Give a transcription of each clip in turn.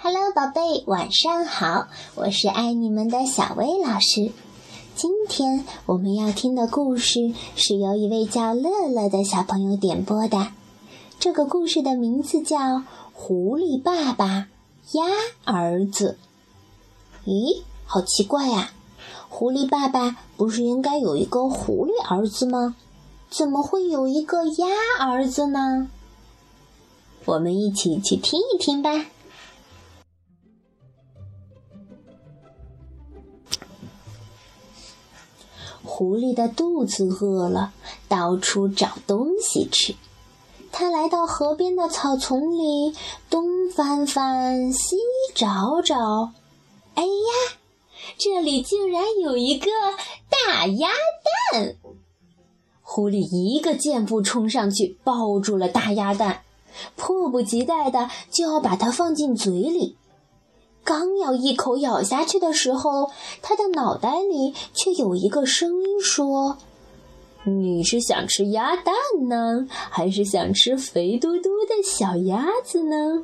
Hello，宝贝，晚上好！我是爱你们的小薇老师。今天我们要听的故事是由一位叫乐乐的小朋友点播的。这个故事的名字叫《狐狸爸爸鸭儿子》。咦，好奇怪呀！狐狸爸爸不是应该有一个狐狸儿子吗？怎么会有一个鸭儿子呢？我们一起去听一听吧。狐狸的肚子饿了，到处找东西吃。它来到河边的草丛里，东翻翻，西找找。哎呀，这里竟然有一个大鸭蛋！狐狸一个箭步冲上去，抱住了大鸭蛋，迫不及待的就要把它放进嘴里。刚要一口咬下去的时候，他的脑袋里却有一个声音说：“你是想吃鸭蛋呢，还是想吃肥嘟嘟的小鸭子呢？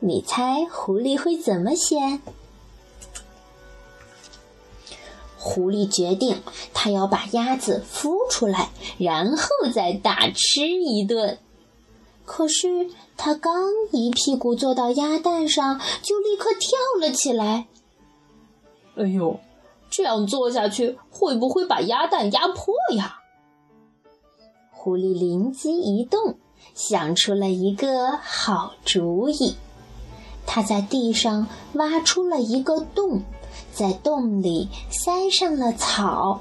你猜狐狸会怎么选？”狐狸决定，它要把鸭子孵出来，然后再大吃一顿。可是它刚一屁股坐到鸭蛋上，就立刻跳了起来。哎呦，这样做下去会不会把鸭蛋压破呀？狐狸灵机一动，想出了一个好主意。他在地上挖出了一个洞，在洞里塞上了草，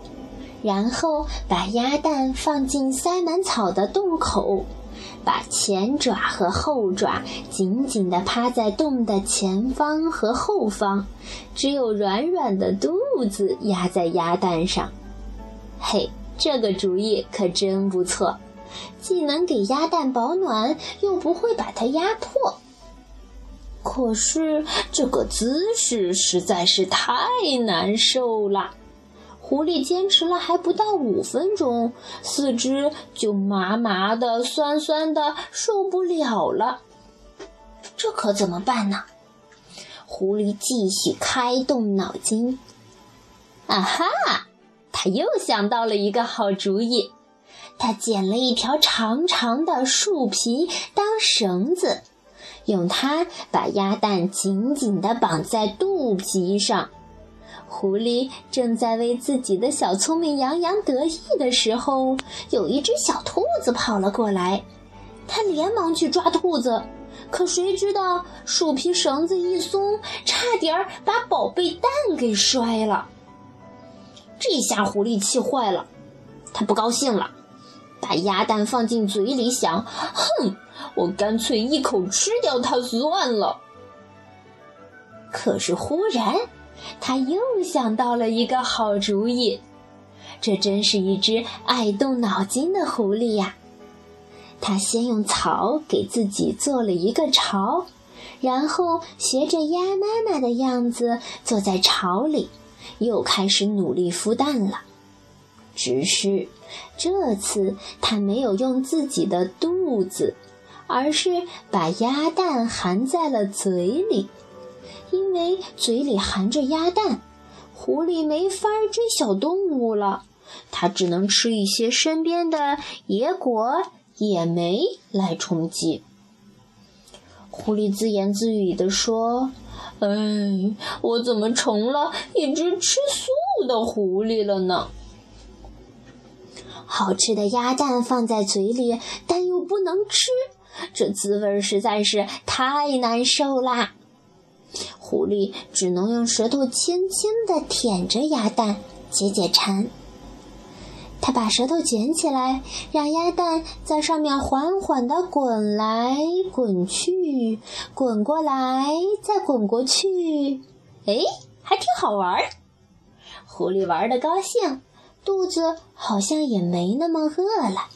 然后把鸭蛋放进塞满草的洞口。把前爪和后爪紧紧地趴在洞的前方和后方，只有软软的肚子压在鸭蛋上。嘿，这个主意可真不错，既能给鸭蛋保暖，又不会把它压破。可是这个姿势实在是太难受了。狐狸坚持了还不到五分钟，四肢就麻麻的、酸酸的，受不了了。这可怎么办呢？狐狸继续开动脑筋。啊哈！他又想到了一个好主意。他捡了一条长长的树皮当绳子，用它把鸭蛋紧紧地绑在肚皮上。狐狸正在为自己的小聪明洋洋得意的时候，有一只小兔子跑了过来。它连忙去抓兔子，可谁知道树皮绳子一松，差点儿把宝贝蛋给摔了。这下狐狸气坏了，它不高兴了，把鸭蛋放进嘴里，想：哼，我干脆一口吃掉它算了。可是忽然。他又想到了一个好主意，这真是一只爱动脑筋的狐狸呀！他先用草给自己做了一个巢，然后学着鸭妈妈的样子坐在巢里，又开始努力孵蛋了。只是这次他没有用自己的肚子，而是把鸭蛋含在了嘴里。因为嘴里含着鸭蛋，狐狸没法追小动物了，它只能吃一些身边的野果、野莓来充饥。狐狸自言自语地说：“哎，我怎么成了一只吃素的狐狸了呢？好吃的鸭蛋放在嘴里，但又不能吃，这滋味实在是太难受啦。”狐狸只能用舌头轻轻地舔着鸭蛋解解馋。他把舌头卷起来，让鸭蛋在上面缓缓地滚来滚去，滚过来再滚过去。哎，还挺好玩儿。狐狸玩得高兴，肚子好像也没那么饿了。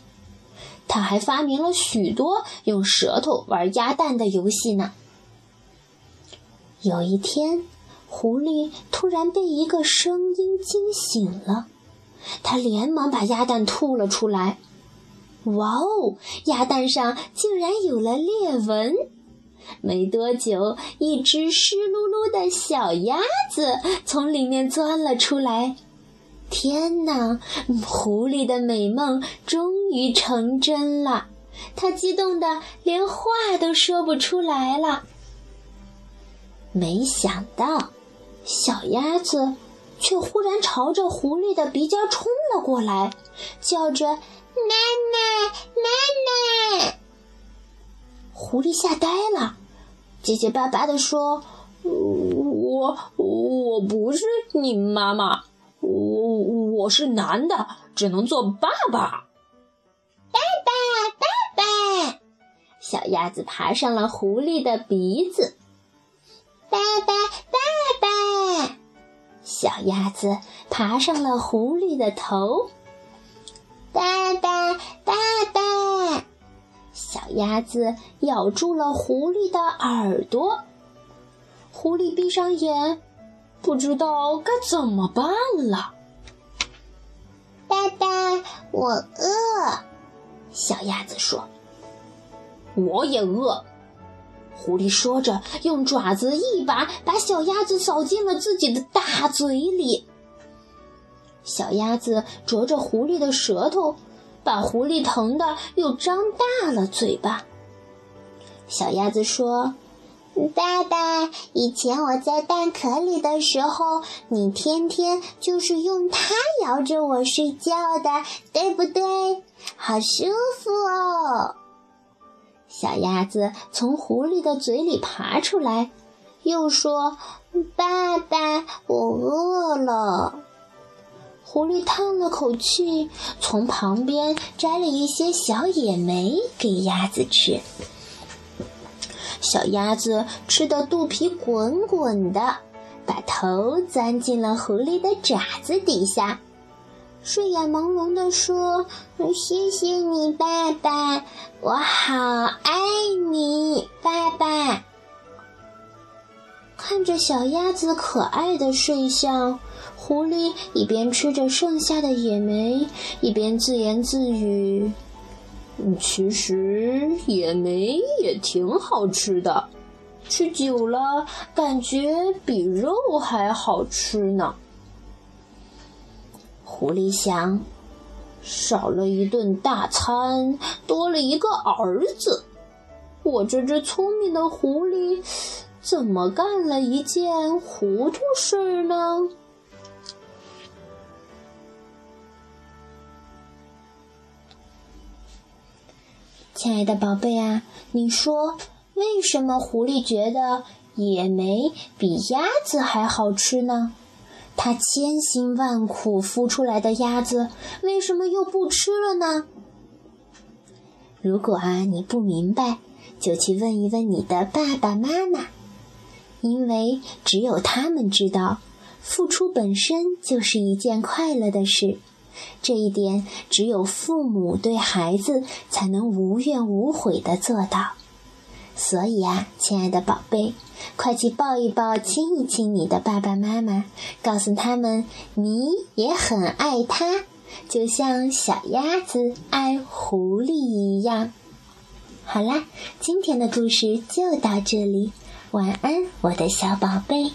他还发明了许多用舌头玩鸭蛋的游戏呢。有一天，狐狸突然被一个声音惊醒了。他连忙把鸭蛋吐了出来。哇哦！鸭蛋上竟然有了裂纹。没多久，一只湿漉漉的小鸭子从里面钻了出来。天哪！狐狸的美梦终于成真了，它激动的连话都说不出来了。没想到，小鸭子却忽然朝着狐狸的鼻尖冲了过来，叫着：“妈妈，妈妈！”狐狸吓呆了，结结巴巴地说：“我我不是你妈妈。”我是男的，只能做爸爸。爸爸，爸爸！小鸭子爬上了狐狸的鼻子。爸爸，爸爸！小鸭子爬上了狐狸的头。爸爸，爸爸！小鸭子咬住了狐狸的耳朵。狐狸闭上眼。不知道该怎么办了。爸爸，我饿。小鸭子说：“我也饿。”狐狸说着，用爪子一把把小鸭子扫进了自己的大嘴里。小鸭子啄着狐狸的舌头，把狐狸疼的又张大了嘴巴。小鸭子说。爸爸，以前我在蛋壳里的时候，你天天就是用它摇着我睡觉的，对不对？好舒服哦！小鸭子从狐狸的嘴里爬出来，又说：“爸爸，我饿了。”狐狸叹了口气，从旁边摘了一些小野莓给鸭子吃。小鸭子吃的肚皮滚滚的，把头钻进了狐狸的爪子底下，睡眼朦胧地说：“谢谢你，爸爸，我好爱你，爸爸。”看着小鸭子可爱的睡相，狐狸一边吃着剩下的野莓，一边自言自语。其实野莓也挺好吃的，吃久了感觉比肉还好吃呢。狐狸想，少了一顿大餐，多了一个儿子，我这只聪明的狐狸，怎么干了一件糊涂事儿呢？亲爱的宝贝啊，你说为什么狐狸觉得野莓比鸭子还好吃呢？它千辛万苦孵出来的鸭子为什么又不吃了呢？如果啊你不明白，就去问一问你的爸爸妈妈，因为只有他们知道，付出本身就是一件快乐的事。这一点只有父母对孩子才能无怨无悔的做到。所以啊，亲爱的宝贝，快去抱一抱、亲一亲你的爸爸妈妈，告诉他们你也很爱他，就像小鸭子爱狐狸一样。好啦，今天的故事就到这里，晚安，我的小宝贝。